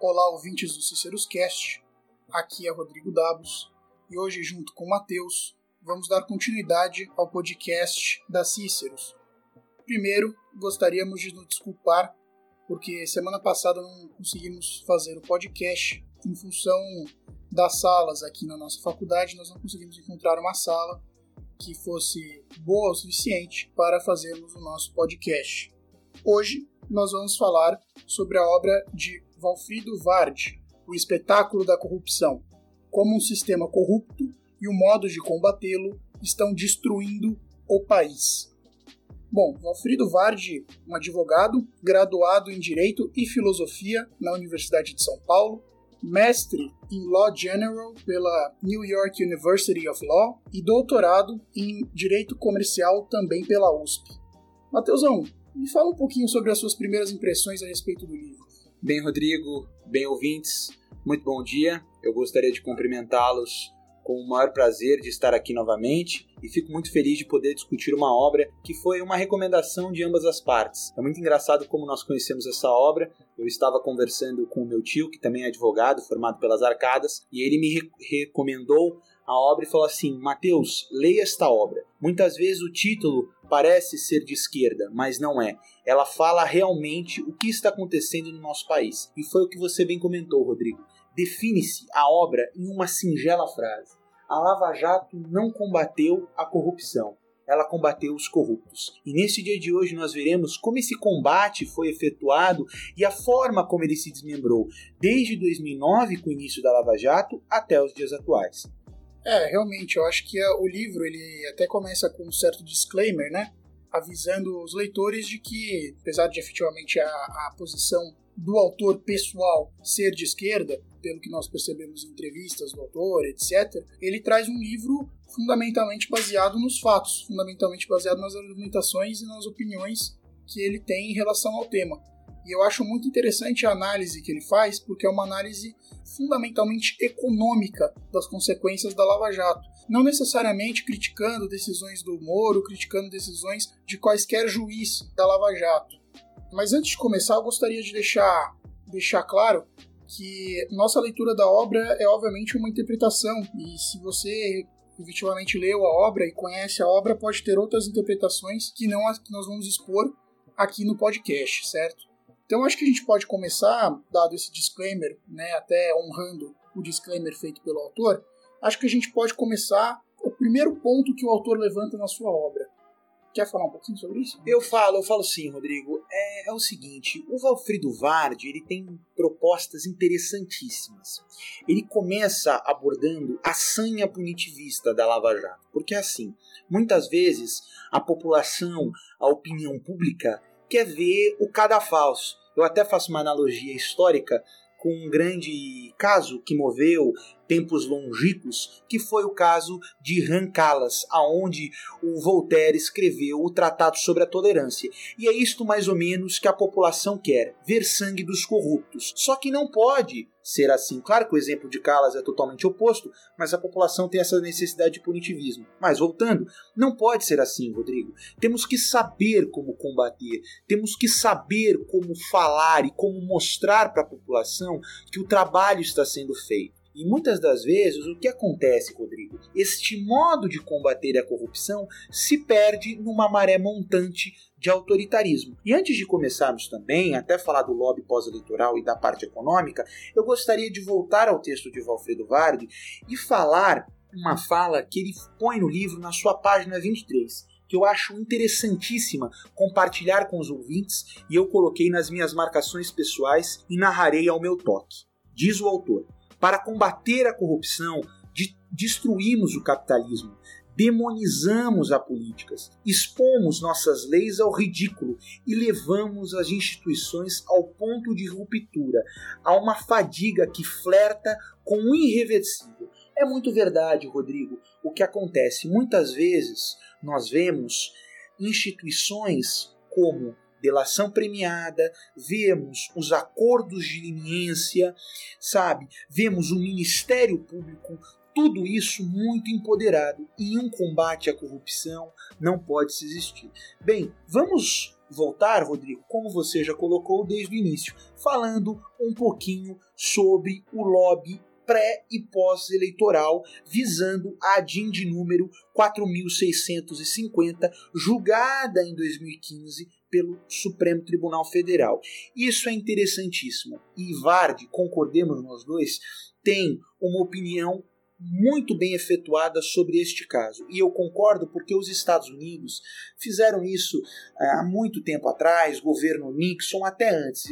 Olá, ouvintes do Cíceros Cast. Aqui é Rodrigo Dabos e hoje, junto com Matheus, vamos dar continuidade ao podcast da Cíceros. Primeiro, gostaríamos de nos desculpar porque semana passada não conseguimos fazer o podcast em função das salas aqui na nossa faculdade, nós não conseguimos encontrar uma sala que fosse boa o suficiente para fazermos o nosso podcast. Hoje nós vamos falar sobre a obra de Valfrido Vard, O Espetáculo da Corrupção, como um sistema corrupto e o modo de combatê-lo estão destruindo o país. Bom, Valfrido Vard, um advogado, graduado em Direito e Filosofia na Universidade de São Paulo, mestre em Law General pela New York University of Law e doutorado em Direito Comercial também pela USP. Mateusão, me fala um pouquinho sobre as suas primeiras impressões a respeito do livro. Bem, Rodrigo, bem ouvintes, muito bom dia. Eu gostaria de cumprimentá-los com o maior prazer de estar aqui novamente e fico muito feliz de poder discutir uma obra que foi uma recomendação de ambas as partes. É muito engraçado como nós conhecemos essa obra. Eu estava conversando com o meu tio, que também é advogado, formado pelas Arcadas, e ele me re recomendou a obra e falou assim: Mateus, leia esta obra. Muitas vezes o título parece ser de esquerda, mas não é. Ela fala realmente o que está acontecendo no nosso país. E foi o que você bem comentou, Rodrigo. Define-se a obra em uma singela frase: A Lava Jato não combateu a corrupção, ela combateu os corruptos. E nesse dia de hoje nós veremos como esse combate foi efetuado e a forma como ele se desmembrou, desde 2009, com o início da Lava Jato, até os dias atuais. É, realmente, eu acho que é, o livro ele até começa com um certo disclaimer, né? Avisando os leitores de que, apesar de efetivamente a, a posição do autor pessoal ser de esquerda, pelo que nós percebemos em entrevistas do autor, etc., ele traz um livro fundamentalmente baseado nos fatos, fundamentalmente baseado nas argumentações e nas opiniões que ele tem em relação ao tema. E eu acho muito interessante a análise que ele faz, porque é uma análise fundamentalmente econômica das consequências da Lava Jato. Não necessariamente criticando decisões do Moro, criticando decisões de quaisquer juiz da Lava Jato. Mas antes de começar, eu gostaria de deixar, deixar claro que nossa leitura da obra é obviamente uma interpretação, e se você efetivamente leu a obra e conhece a obra, pode ter outras interpretações que não as que nós vamos expor aqui no podcast, certo? Então acho que a gente pode começar, dado esse disclaimer, né, até honrando o disclaimer feito pelo autor, acho que a gente pode começar o primeiro ponto que o autor levanta na sua obra. Quer falar um pouquinho sobre isso? Eu falo, eu falo sim, Rodrigo. É, é o seguinte, o Valfrido Vard ele tem propostas interessantíssimas. Ele começa abordando a sanha punitivista da Lava Jato, porque assim, muitas vezes a população, a opinião pública quer ver o cadafalso. Eu até faço uma analogia histórica com um grande caso que moveu tempos longínquos, que foi o caso de Rancalas, aonde o Voltaire escreveu o Tratado sobre a Tolerância. E é isto mais ou menos que a população quer, ver sangue dos corruptos. Só que não pode ser assim. Claro que o exemplo de Calas é totalmente oposto, mas a população tem essa necessidade de punitivismo. Mas voltando, não pode ser assim, Rodrigo. Temos que saber como combater, temos que saber como falar e como mostrar para a população que o trabalho está sendo feito. E muitas das vezes o que acontece, Rodrigo? Este modo de combater a corrupção se perde numa maré montante de autoritarismo. E antes de começarmos também, até falar do lobby pós-eleitoral e da parte econômica, eu gostaria de voltar ao texto de Valfredo Varg e falar uma fala que ele põe no livro na sua página 23 que eu acho interessantíssima compartilhar com os ouvintes e eu coloquei nas minhas marcações pessoais e narrarei ao meu toque. Diz o autor: para combater a corrupção, de, destruímos o capitalismo, demonizamos as políticas, expomos nossas leis ao ridículo e levamos as instituições ao ponto de ruptura, a uma fadiga que flerta com o irreversível. É muito verdade, Rodrigo, o que acontece. Muitas vezes nós vemos instituições como delação premiada, vemos os acordos de leniência, sabe? Vemos o Ministério Público tudo isso muito empoderado. E um combate à corrupção não pode se existir. Bem, vamos voltar, Rodrigo, como você já colocou desde o início, falando um pouquinho sobre o lobby pré e pós-eleitoral, visando a DIN de número 4650, julgada em 2015 pelo Supremo Tribunal Federal. Isso é interessantíssimo. E Vardy, concordemos nós dois, tem uma opinião muito bem efetuada sobre este caso. E eu concordo porque os Estados Unidos fizeram isso eh, há muito tempo atrás, governo Nixon, até antes.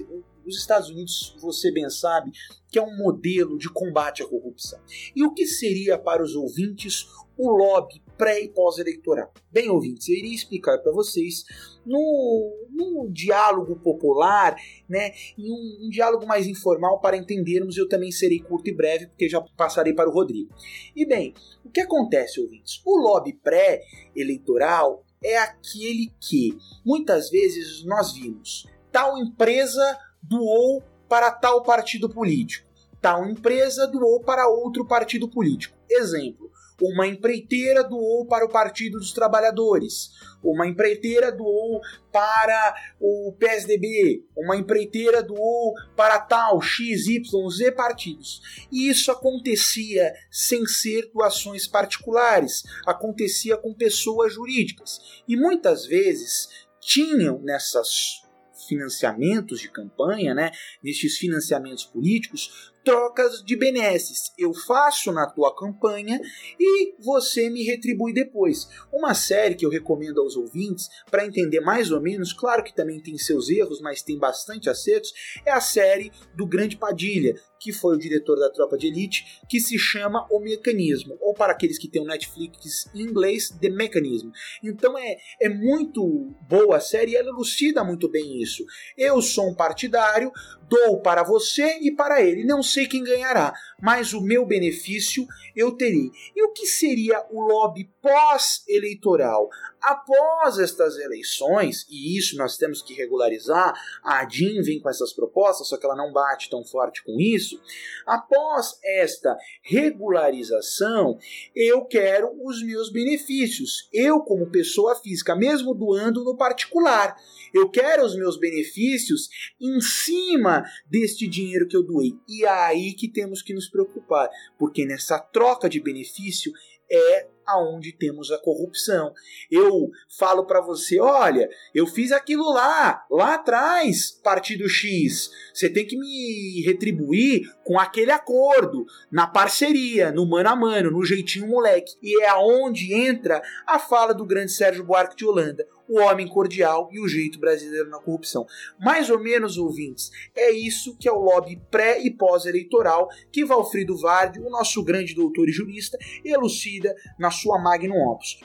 Os Estados Unidos, você bem sabe, que é um modelo de combate à corrupção. E o que seria para os ouvintes o lobby pré e pós-eleitoral? Bem, ouvintes, eu iria explicar para vocês no, diálogo popular, né, em um, um, diálogo mais informal para entendermos. Eu também serei curto e breve, porque já passarei para o Rodrigo. E bem, o que acontece, ouvintes? O lobby pré-eleitoral é aquele que muitas vezes nós vimos tal empresa doou para tal partido político, tal empresa doou para outro partido político. Exemplo: uma empreiteira doou para o Partido dos Trabalhadores, uma empreiteira doou para o PSDB, uma empreiteira doou para tal X, Y, Z partidos. E isso acontecia sem ser doações particulares, acontecia com pessoas jurídicas. E muitas vezes tinham nessas financiamentos de campanha, né, nestes financiamentos políticos, trocas de benesses. Eu faço na tua campanha e você me retribui depois. Uma série que eu recomendo aos ouvintes para entender mais ou menos, claro que também tem seus erros, mas tem bastante acertos, é a série do Grande Padilha, que foi o diretor da Tropa de Elite, que se chama O Mecanismo, ou para aqueles que têm o Netflix em inglês, The Mechanism. Então é, é muito boa a série e ela elucida muito bem isso. Eu sou um partidário, dou para você e para ele. Não sei quem ganhará, mas o meu benefício eu terei. E o que seria o lobby pós-eleitoral? Após estas eleições, e isso nós temos que regularizar, a DIN vem com essas propostas, só que ela não bate tão forte com isso. Após esta regularização, eu quero os meus benefícios. Eu, como pessoa física, mesmo doando no particular, eu quero os meus benefícios em cima deste dinheiro que eu doei. E é aí que temos que nos preocupar, porque nessa troca de benefício é aonde temos a corrupção. Eu falo para você, olha, eu fiz aquilo lá, lá atrás, partido X. Você tem que me retribuir com aquele acordo, na parceria, no mano a mano, no jeitinho moleque. E é aonde entra a fala do grande Sérgio Buarque de Holanda o homem cordial e o jeito brasileiro na corrupção. Mais ou menos, ouvintes, é isso que é o lobby pré e pós-eleitoral que Valfrido Vardi, o nosso grande doutor e jurista, elucida na sua Magnum Opus.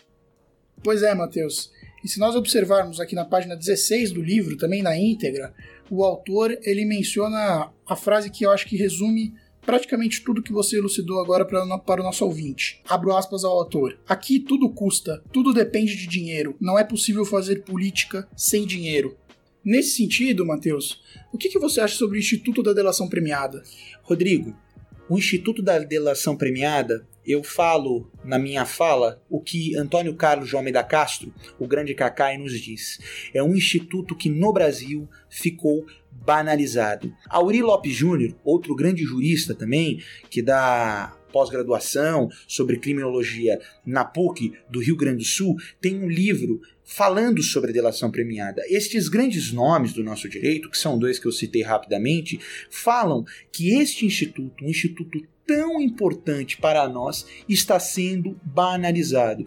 Pois é, Matheus. E se nós observarmos aqui na página 16 do livro, também na íntegra, o autor ele menciona a frase que eu acho que resume praticamente tudo que você elucidou agora para, para o nosso ouvinte. Abro aspas ao autor. Aqui tudo custa, tudo depende de dinheiro. Não é possível fazer política sem dinheiro. Nesse sentido, Matheus, o que, que você acha sobre o Instituto da Delação Premiada? Rodrigo, o Instituto da Delação Premiada, eu falo na minha fala o que Antônio Carlos de Almeida Castro, o grande Cacai, nos diz. É um instituto que no Brasil ficou banalizado. Auri Lopes Júnior, outro grande jurista também, que dá pós-graduação sobre criminologia na PUC do Rio Grande do Sul, tem um livro falando sobre a delação premiada. Estes grandes nomes do nosso direito, que são dois que eu citei rapidamente, falam que este instituto, um instituto tão importante para nós, está sendo banalizado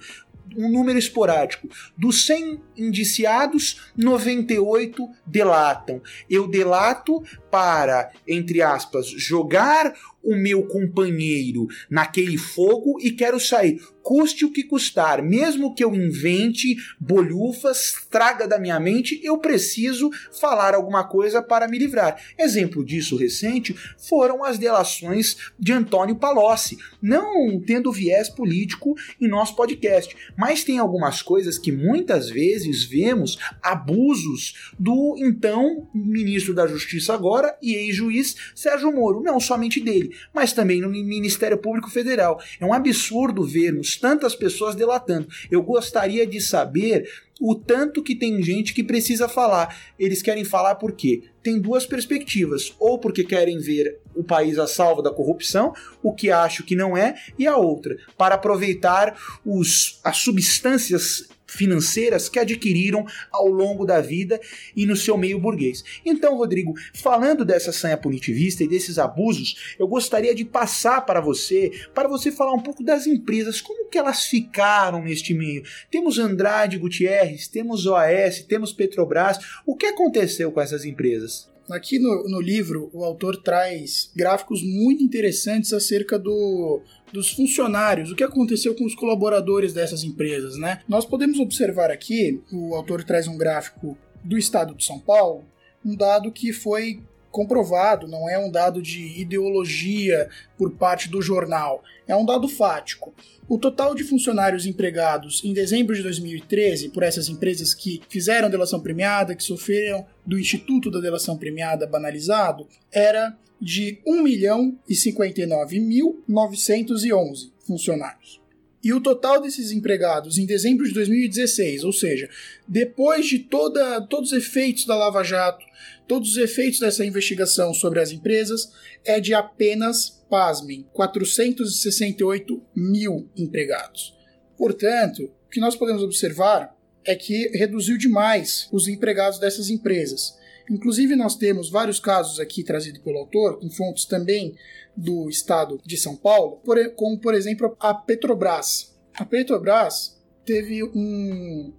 um número esporádico. Dos 100 indiciados, 98 delatam. Eu delato para, entre aspas, jogar o meu companheiro naquele fogo e quero sair custe o que custar, mesmo que eu invente bolhufas, traga da minha mente, eu preciso falar alguma coisa para me livrar. Exemplo disso recente foram as delações de Antônio Palocci, não tendo viés político em nosso podcast, mas tem algumas coisas que muitas vezes vemos abusos do então ministro da Justiça agora e ex-juiz Sérgio Moro, não somente dele, mas também no Ministério Público Federal. É um absurdo vermos tantas pessoas delatando. Eu gostaria de saber o tanto que tem gente que precisa falar. Eles querem falar por quê? Tem duas perspectivas. Ou porque querem ver o país a salvo da corrupção, o que acho que não é, e a outra, para aproveitar os, as substâncias financeiras que adquiriram ao longo da vida e no seu meio burguês. Então, Rodrigo, falando dessa sanha punitivista e desses abusos, eu gostaria de passar para você, para você falar um pouco das empresas, como que elas ficaram neste meio. Temos Andrade Gutierrez, temos OAS, temos Petrobras. O que aconteceu com essas empresas? Aqui no, no livro, o autor traz gráficos muito interessantes acerca do, dos funcionários, o que aconteceu com os colaboradores dessas empresas, né? Nós podemos observar aqui, o autor traz um gráfico do estado de São Paulo, um dado que foi comprovado, não é um dado de ideologia por parte do jornal, é um dado fático. O total de funcionários empregados em dezembro de 2013 por essas empresas que fizeram delação premiada, que sofreram do Instituto da Delação Premiada banalizado, era de 1 milhão e 59.911 funcionários. E o total desses empregados em dezembro de 2016, ou seja, depois de toda, todos os efeitos da Lava Jato, todos os efeitos dessa investigação sobre as empresas, é de apenas, pasmem, 468 mil empregados. Portanto, o que nós podemos observar é que reduziu demais os empregados dessas empresas. Inclusive, nós temos vários casos aqui trazidos pelo autor, com fontes também do estado de São Paulo, como, por exemplo, a Petrobras. A Petrobras teve um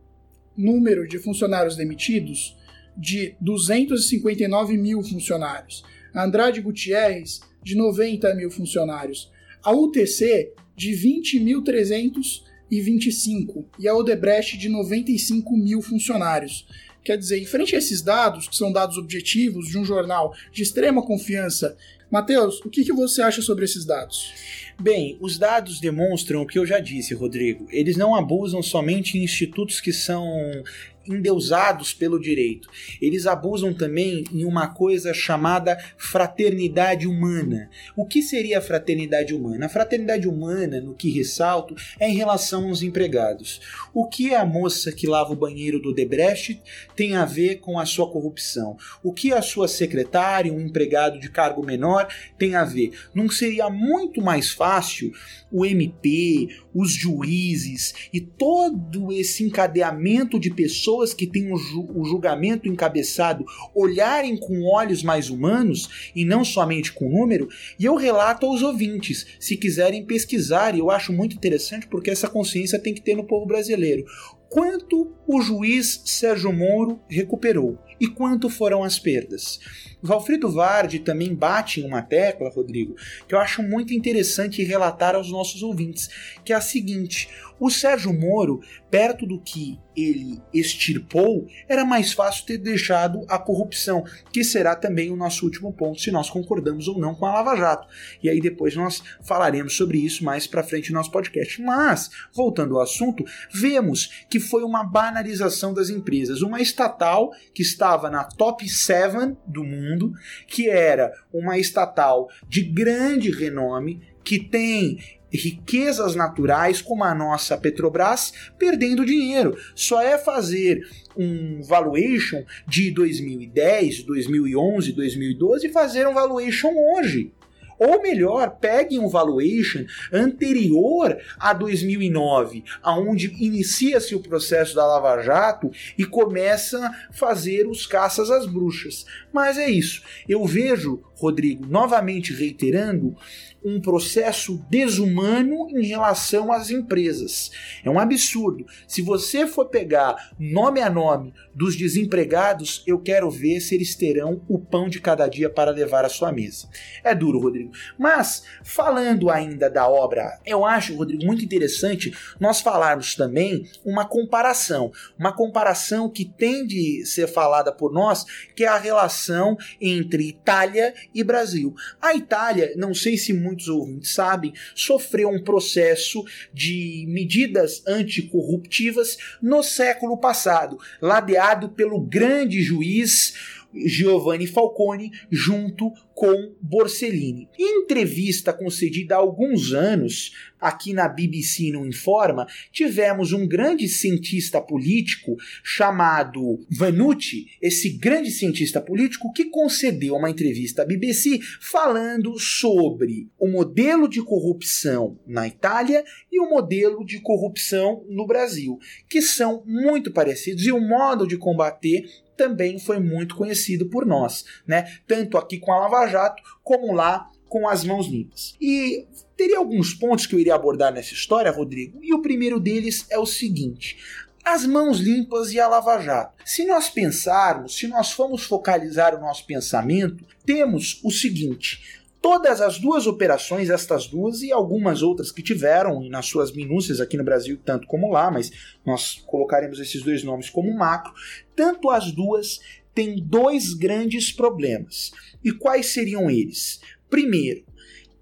número de funcionários demitidos de 259 mil funcionários. A Andrade Gutierrez, de 90 mil funcionários. A UTC, de 20.325. E a Odebrecht, de 95 mil funcionários. Quer dizer, em frente a esses dados, que são dados objetivos de um jornal de extrema confiança, Matheus, o que, que você acha sobre esses dados? Bem, os dados demonstram o que eu já disse, Rodrigo. Eles não abusam somente em institutos que são endeusados pelo direito. Eles abusam também em uma coisa chamada fraternidade humana. O que seria a fraternidade humana? A fraternidade humana, no que ressalto, é em relação aos empregados. O que a moça que lava o banheiro do Debrecht tem a ver com a sua corrupção? O que a sua secretária, um empregado de cargo menor, tem a ver? Não seria muito mais fácil o MP, os juízes e todo esse encadeamento de pessoas que têm o julgamento encabeçado olharem com olhos mais humanos e não somente com número, e eu relato aos ouvintes, se quiserem pesquisar, e eu acho muito interessante porque essa consciência tem que ter no povo brasileiro. Quanto o juiz Sérgio Moro recuperou e quanto foram as perdas? Valfrido Vardi também bate em uma tecla, Rodrigo, que eu acho muito interessante relatar aos nossos ouvintes, que é a seguinte: o Sérgio Moro, perto do que ele extirpou, era mais fácil ter deixado a corrupção, que será também o nosso último ponto, se nós concordamos ou não com a Lava Jato. E aí depois nós falaremos sobre isso mais para frente no nosso podcast. Mas, voltando ao assunto, vemos que foi uma banalização das empresas. Uma estatal que estava na top 7 do mundo, que era uma estatal de grande renome, que tem riquezas naturais como a nossa Petrobras perdendo dinheiro. Só é fazer um valuation de 2010, 2011, 2012 e fazer um valuation hoje. Ou melhor, peguem um valuation anterior a 2009, aonde inicia-se o processo da Lava Jato e começa a fazer os caças às bruxas. Mas é isso. Eu vejo, Rodrigo, novamente reiterando, um processo desumano em relação às empresas. É um absurdo. Se você for pegar nome a nome dos desempregados, eu quero ver se eles terão o pão de cada dia para levar à sua mesa. É duro, Rodrigo. Mas, falando ainda da obra, eu acho, Rodrigo, muito interessante nós falarmos também uma comparação. Uma comparação que tem de ser falada por nós, que é a relação entre Itália e Brasil. A Itália, não sei se muito muitos ouvintes sabem, sofreu um processo de medidas anticorruptivas no século passado, ladeado pelo grande juiz Giovanni Falcone junto com Borsellino. Em entrevista concedida há alguns anos, aqui na BBC no Informa, tivemos um grande cientista político chamado Vanucci, esse grande cientista político que concedeu uma entrevista à BBC falando sobre o modelo de corrupção na Itália e o modelo de corrupção no Brasil, que são muito parecidos e o modo de combater também foi muito conhecido por nós, né? Tanto aqui com a Lava Jato como lá com as mãos limpas. E teria alguns pontos que eu iria abordar nessa história, Rodrigo, e o primeiro deles é o seguinte: as mãos limpas e a Lava Jato. Se nós pensarmos, se nós formos focalizar o nosso pensamento, temos o seguinte: todas as duas operações, estas duas e algumas outras que tiveram nas suas minúcias aqui no Brasil, tanto como lá, mas nós colocaremos esses dois nomes como macro, tanto as duas têm dois grandes problemas. E quais seriam eles? Primeiro,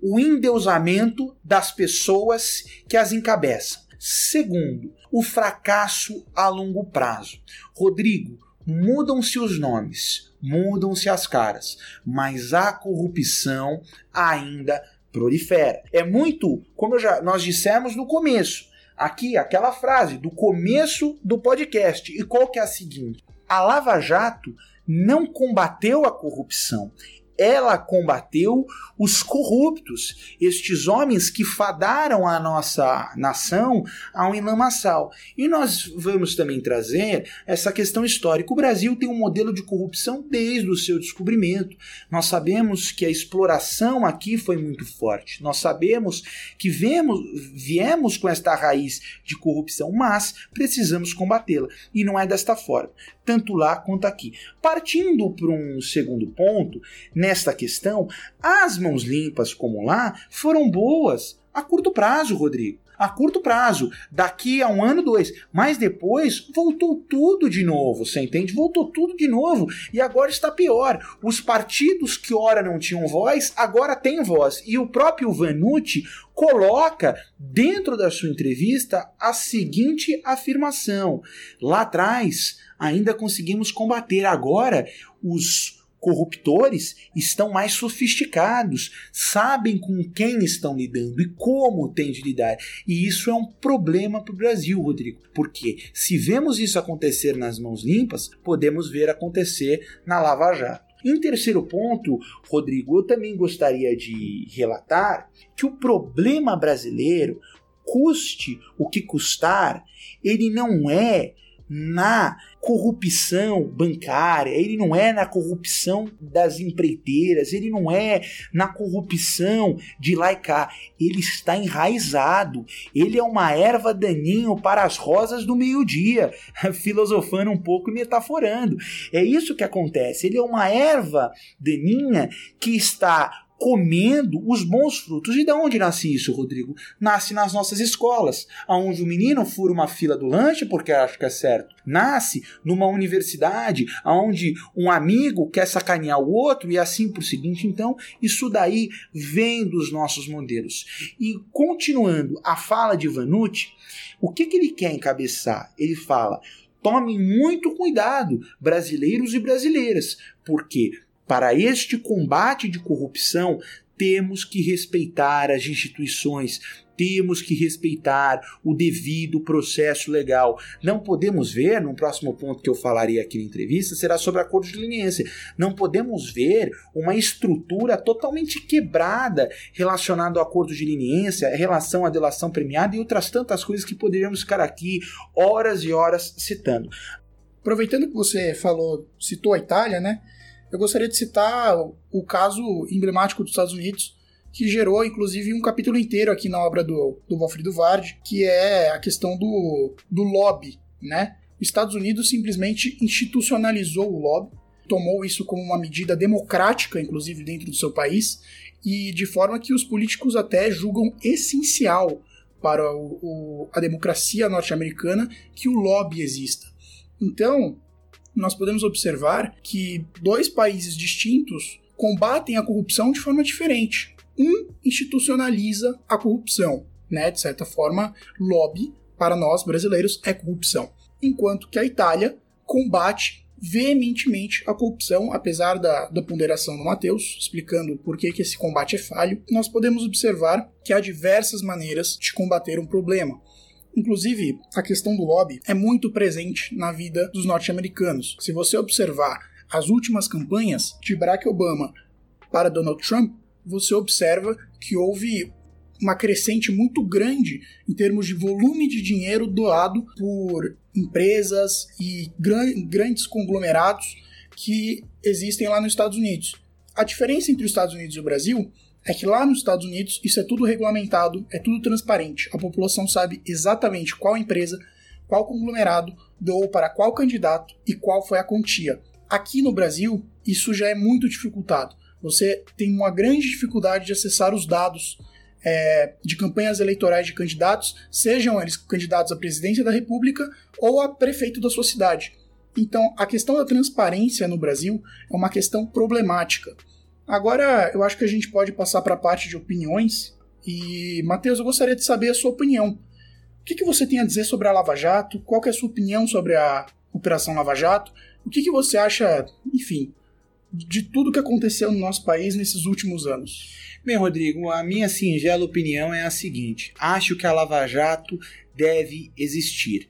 o endeusamento das pessoas que as encabeçam. Segundo, o fracasso a longo prazo. Rodrigo, mudam-se os nomes, mudam-se as caras, mas a corrupção ainda prolifera. É muito, como já, nós dissemos no começo, aqui aquela frase do começo do podcast. E qual que é a seguinte? A Lava Jato não combateu a corrupção, ela combateu os corruptos, estes homens que fadaram a nossa nação ao enlamaçal. E nós vamos também trazer essa questão histórica. O Brasil tem um modelo de corrupção desde o seu descobrimento. Nós sabemos que a exploração aqui foi muito forte. Nós sabemos que vemos, viemos com esta raiz de corrupção, mas precisamos combatê-la. E não é desta forma, tanto lá quanto aqui. Partindo para um segundo ponto, nesta questão, as mãos limpas como lá foram boas a curto prazo, Rodrigo. A curto prazo, daqui a um ano, dois. Mas depois voltou tudo de novo, você entende? Voltou tudo de novo. E agora está pior. Os partidos que ora não tinham voz, agora têm voz. E o próprio Vanucci coloca dentro da sua entrevista a seguinte afirmação: lá atrás ainda conseguimos combater, agora os corruptores estão mais sofisticados, sabem com quem estão lidando e como têm de lidar. E isso é um problema para o Brasil, Rodrigo, porque se vemos isso acontecer nas mãos limpas, podemos ver acontecer na Lava Jato. Em terceiro ponto, Rodrigo, eu também gostaria de relatar que o problema brasileiro, custe o que custar, ele não é na corrupção bancária, ele não é na corrupção das empreiteiras, ele não é na corrupção de lá e cá, ele está enraizado, ele é uma erva daninho para as rosas do meio-dia, filosofando um pouco e metaforando. É isso que acontece, ele é uma erva daninha que está comendo os bons frutos. E de onde nasce isso, Rodrigo? Nasce nas nossas escolas, onde o menino fura uma fila do lanche porque acha que é certo. Nasce numa universidade, onde um amigo quer sacanear o outro e assim por seguinte. Então, isso daí vem dos nossos modelos. E continuando a fala de Vanucci, o que, que ele quer encabeçar? Ele fala: tome muito cuidado, brasileiros e brasileiras, porque para este combate de corrupção, temos que respeitar as instituições, temos que respeitar o devido processo legal. Não podemos ver, no próximo ponto que eu falarei aqui na entrevista, será sobre acordo de leniência. Não podemos ver uma estrutura totalmente quebrada relacionada ao acordo de leniência, relação à delação premiada e outras tantas coisas que poderíamos ficar aqui horas e horas citando. Aproveitando que você falou, citou a Itália, né? Eu gostaria de citar o caso emblemático dos Estados Unidos, que gerou inclusive um capítulo inteiro aqui na obra do, do Valfrido Vard, que é a questão do, do lobby, né? Os Estados Unidos simplesmente institucionalizou o lobby, tomou isso como uma medida democrática, inclusive dentro do seu país, e de forma que os políticos até julgam essencial para o, o, a democracia norte-americana que o lobby exista. Então, nós podemos observar que dois países distintos combatem a corrupção de forma diferente. Um institucionaliza a corrupção, né? De certa forma, lobby para nós brasileiros é corrupção, enquanto que a Itália combate veementemente a corrupção, apesar da, da ponderação do Mateus, explicando por que, que esse combate é falho, nós podemos observar que há diversas maneiras de combater um problema. Inclusive, a questão do lobby é muito presente na vida dos norte-americanos. Se você observar as últimas campanhas de Barack Obama para Donald Trump, você observa que houve uma crescente muito grande em termos de volume de dinheiro doado por empresas e gran grandes conglomerados que existem lá nos Estados Unidos. A diferença entre os Estados Unidos e o Brasil é que lá nos Estados Unidos isso é tudo regulamentado, é tudo transparente. A população sabe exatamente qual empresa, qual conglomerado doou para qual candidato e qual foi a quantia. Aqui no Brasil, isso já é muito dificultado. Você tem uma grande dificuldade de acessar os dados é, de campanhas eleitorais de candidatos, sejam eles candidatos à presidência da República ou a prefeito da sua cidade. Então, a questão da transparência no Brasil é uma questão problemática. Agora, eu acho que a gente pode passar para a parte de opiniões. E, Matheus, eu gostaria de saber a sua opinião. O que, que você tem a dizer sobre a Lava Jato? Qual é a sua opinião sobre a Operação Lava Jato? O que, que você acha, enfim, de tudo que aconteceu no nosso país nesses últimos anos? Bem, Rodrigo, a minha singela opinião é a seguinte: acho que a Lava Jato deve existir.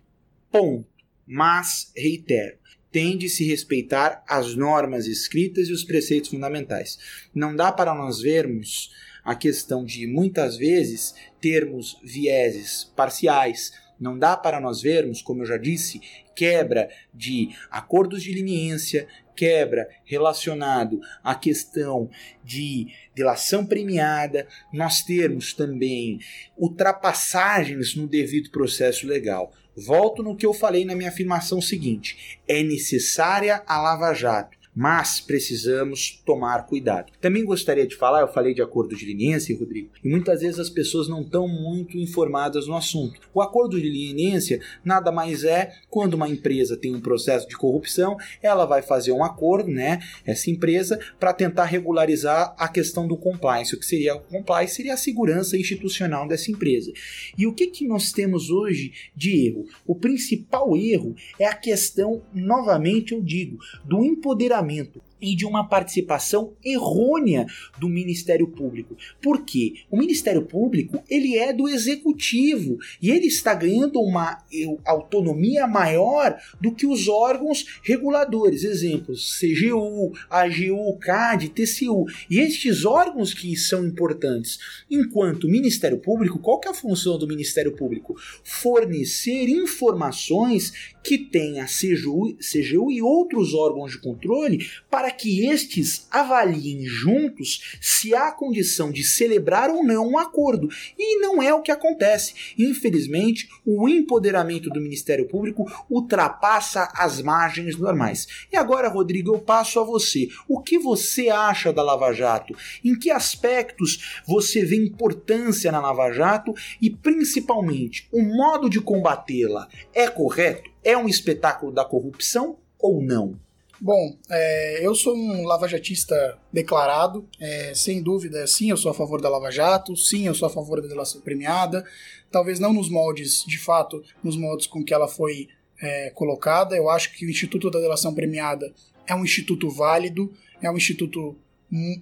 Ponto. Mas, reitero, tem de se respeitar as normas escritas e os preceitos fundamentais. Não dá para nós vermos a questão de muitas vezes termos vieses parciais. Não dá para nós vermos, como eu já disse, quebra de acordos de leniência, quebra relacionado à questão de delação premiada, nós termos também ultrapassagens no devido processo legal. Volto no que eu falei na minha afirmação seguinte: é necessária a Lava Jato mas precisamos tomar cuidado. Também gostaria de falar, eu falei de acordo de leniência, Rodrigo, e muitas vezes as pessoas não estão muito informadas no assunto. O acordo de leniência nada mais é quando uma empresa tem um processo de corrupção, ela vai fazer um acordo, né, essa empresa, para tentar regularizar a questão do compliance. O que seria o compliance seria a segurança institucional dessa empresa. E o que, que nós temos hoje de erro? O principal erro é a questão, novamente eu digo, do empoderamento julgamento e de uma participação errônea do Ministério Público. Por quê? O Ministério Público ele é do executivo e ele está ganhando uma autonomia maior do que os órgãos reguladores, exemplos CGU, AGU, CAD, TCU. E estes órgãos que são importantes, enquanto Ministério Público, qual que é a função do Ministério Público? Fornecer informações que tenha CGU, CGU e outros órgãos de controle para que estes avaliem juntos se há condição de celebrar ou não um acordo. E não é o que acontece. Infelizmente, o empoderamento do Ministério Público ultrapassa as margens normais. E agora, Rodrigo, eu passo a você. O que você acha da Lava Jato? Em que aspectos você vê importância na Lava Jato e principalmente o modo de combatê-la é correto? É um espetáculo da corrupção ou não? Bom, é, eu sou um lavajatista declarado, é, sem dúvida, sim, eu sou a favor da Lava Jato, sim, eu sou a favor da delação premiada, talvez não nos moldes, de fato, nos moldes com que ela foi é, colocada. Eu acho que o Instituto da Delação Premiada é um instituto válido, é um instituto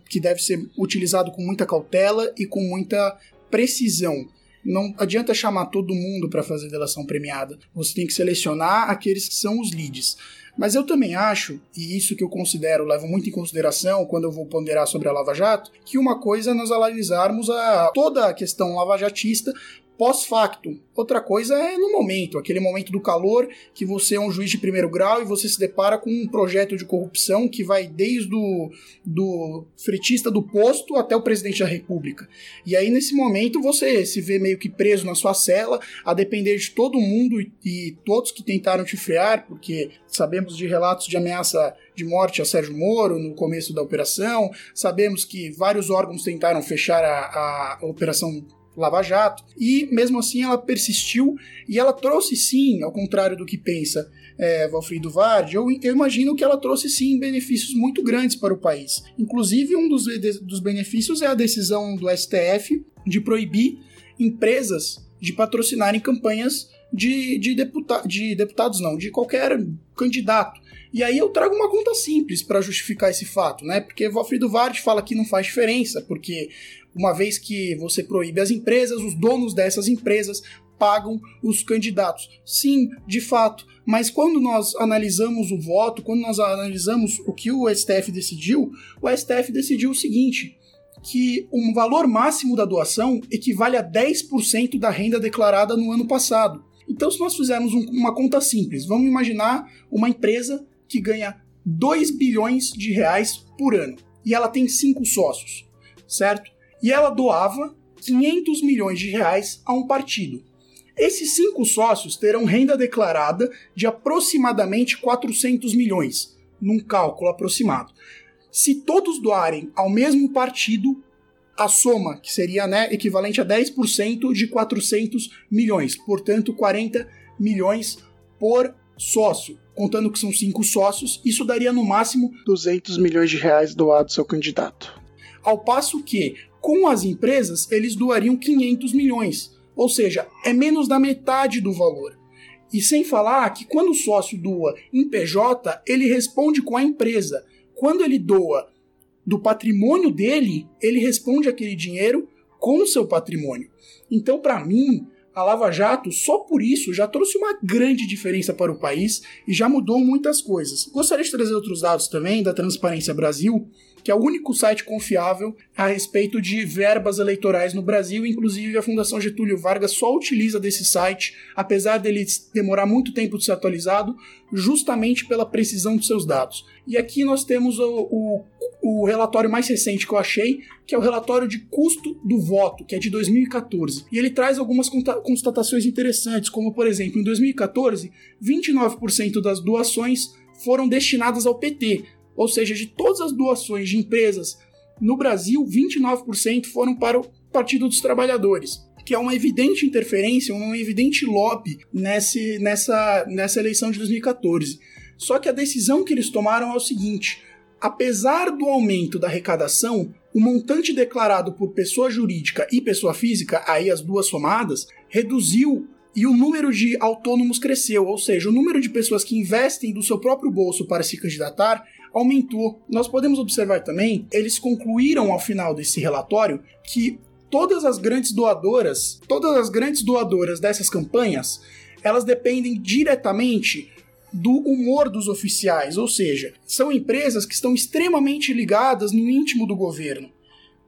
que deve ser utilizado com muita cautela e com muita precisão. Não adianta chamar todo mundo para fazer delação premiada. Você tem que selecionar aqueles que são os leads. Mas eu também acho, e isso que eu considero, levo muito em consideração quando eu vou ponderar sobre a Lava Jato, que uma coisa é nós analisarmos a, toda a questão lavajatista pós-facto. Outra coisa é no momento, aquele momento do calor que você é um juiz de primeiro grau e você se depara com um projeto de corrupção que vai desde o do fretista do posto até o presidente da república. E aí nesse momento você se vê meio que preso na sua cela, a depender de todo mundo e, e todos que tentaram te frear, porque sabemos de relatos de ameaça de morte a Sérgio Moro no começo da operação, sabemos que vários órgãos tentaram fechar a, a operação Lava Jato, e mesmo assim ela persistiu e ela trouxe sim, ao contrário do que pensa é, Valfrido Vardi, eu, eu, imagino que ela trouxe sim benefícios muito grandes para o país. Inclusive, um dos, dos benefícios é a decisão do STF de proibir empresas de patrocinarem campanhas de, de, deputa, de deputados, não, de qualquer candidato. E aí eu trago uma conta simples para justificar esse fato, né? Porque Valfrido Vard fala que não faz diferença, porque uma vez que você proíbe as empresas, os donos dessas empresas pagam os candidatos. Sim, de fato, mas quando nós analisamos o voto, quando nós analisamos o que o STF decidiu, o STF decidiu o seguinte: que um valor máximo da doação equivale a 10% da renda declarada no ano passado. Então, se nós fizermos um, uma conta simples, vamos imaginar uma empresa que ganha 2 bilhões de reais por ano e ela tem cinco sócios, certo? E ela doava 500 milhões de reais a um partido. Esses cinco sócios terão renda declarada de aproximadamente 400 milhões, num cálculo aproximado. Se todos doarem ao mesmo partido, a soma, que seria né, equivalente a 10% de 400 milhões, portanto 40 milhões por sócio. Contando que são cinco sócios, isso daria no máximo 200 milhões de reais doados ao candidato. Ao passo que, com as empresas, eles doariam 500 milhões, ou seja, é menos da metade do valor. E sem falar que quando o sócio doa em PJ, ele responde com a empresa. Quando ele doa do patrimônio dele, ele responde aquele dinheiro com o seu patrimônio. Então, para mim, a Lava Jato, só por isso, já trouxe uma grande diferença para o país e já mudou muitas coisas. Gostaria de trazer outros dados também da Transparência Brasil, que é o único site confiável a respeito de verbas eleitorais no Brasil. Inclusive, a Fundação Getúlio Vargas só utiliza desse site, apesar dele demorar muito tempo de ser atualizado, justamente pela precisão dos seus dados. E aqui nós temos o, o, o relatório mais recente que eu achei, que é o relatório de custo do voto, que é de 2014. E ele traz algumas constatações interessantes, como por exemplo, em 2014, 29% das doações foram destinadas ao PT, ou seja, de todas as doações de empresas no Brasil, 29% foram para o Partido dos Trabalhadores, que é uma evidente interferência, um evidente lobby nesse, nessa, nessa eleição de 2014. Só que a decisão que eles tomaram é o seguinte: apesar do aumento da arrecadação, o montante declarado por pessoa jurídica e pessoa física, aí as duas somadas, reduziu e o número de autônomos cresceu, ou seja, o número de pessoas que investem do seu próprio bolso para se candidatar aumentou. Nós podemos observar também, eles concluíram ao final desse relatório que todas as grandes doadoras, todas as grandes doadoras dessas campanhas, elas dependem diretamente do humor dos oficiais, ou seja, são empresas que estão extremamente ligadas no íntimo do governo.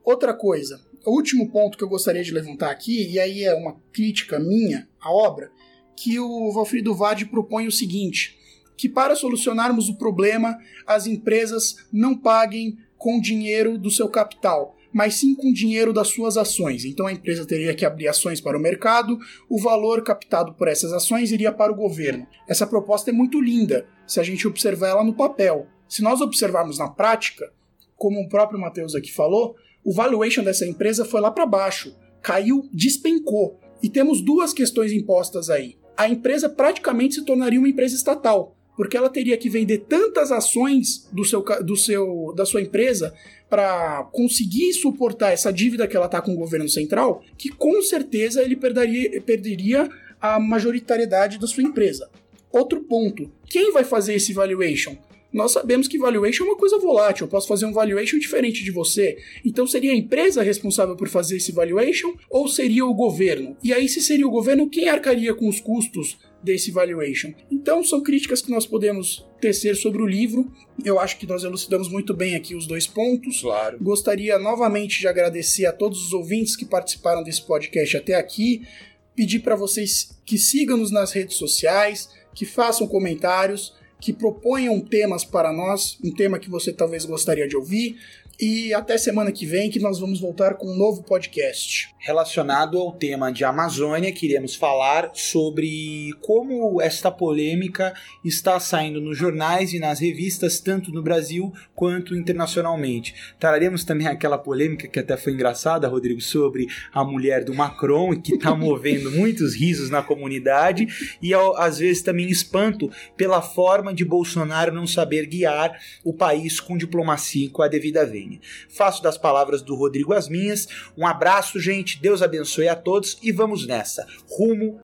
Outra coisa, o último ponto que eu gostaria de levantar aqui, e aí é uma crítica minha à obra, que o Valfrido Vade propõe o seguinte: que para solucionarmos o problema, as empresas não paguem com dinheiro do seu capital, mas sim com dinheiro das suas ações. Então a empresa teria que abrir ações para o mercado, o valor captado por essas ações iria para o governo. Essa proposta é muito linda se a gente observar ela no papel. Se nós observarmos na prática, como o próprio Matheus aqui falou, o valuation dessa empresa foi lá para baixo, caiu, despencou. E temos duas questões impostas aí. A empresa praticamente se tornaria uma empresa estatal, porque ela teria que vender tantas ações do seu, do seu, da sua empresa para conseguir suportar essa dívida que ela está com o governo central, que com certeza ele perderia, perderia a majoritariedade da sua empresa. Outro ponto: quem vai fazer esse valuation? nós sabemos que valuation é uma coisa volátil. Eu posso fazer um valuation diferente de você. Então seria a empresa responsável por fazer esse valuation ou seria o governo? E aí, se seria o governo, quem arcaria com os custos desse valuation? Então são críticas que nós podemos tecer sobre o livro. Eu acho que nós elucidamos muito bem aqui os dois pontos. Claro. Gostaria novamente de agradecer a todos os ouvintes que participaram desse podcast até aqui. Pedir para vocês que sigam-nos nas redes sociais, que façam comentários que proponham temas para nós, um tema que você talvez gostaria de ouvir. E até semana que vem que nós vamos voltar com um novo podcast. Relacionado ao tema de Amazônia, queremos falar sobre como esta polêmica está saindo nos jornais e nas revistas, tanto no Brasil quanto internacionalmente. Traremos também aquela polêmica que até foi engraçada, Rodrigo, sobre a mulher do Macron, que está movendo muitos risos na comunidade, e às vezes também espanto pela forma de Bolsonaro não saber guiar o país com diplomacia e com a devida Faço das palavras do Rodrigo as minhas. Um abraço, gente. Deus abençoe a todos e vamos nessa. Rumo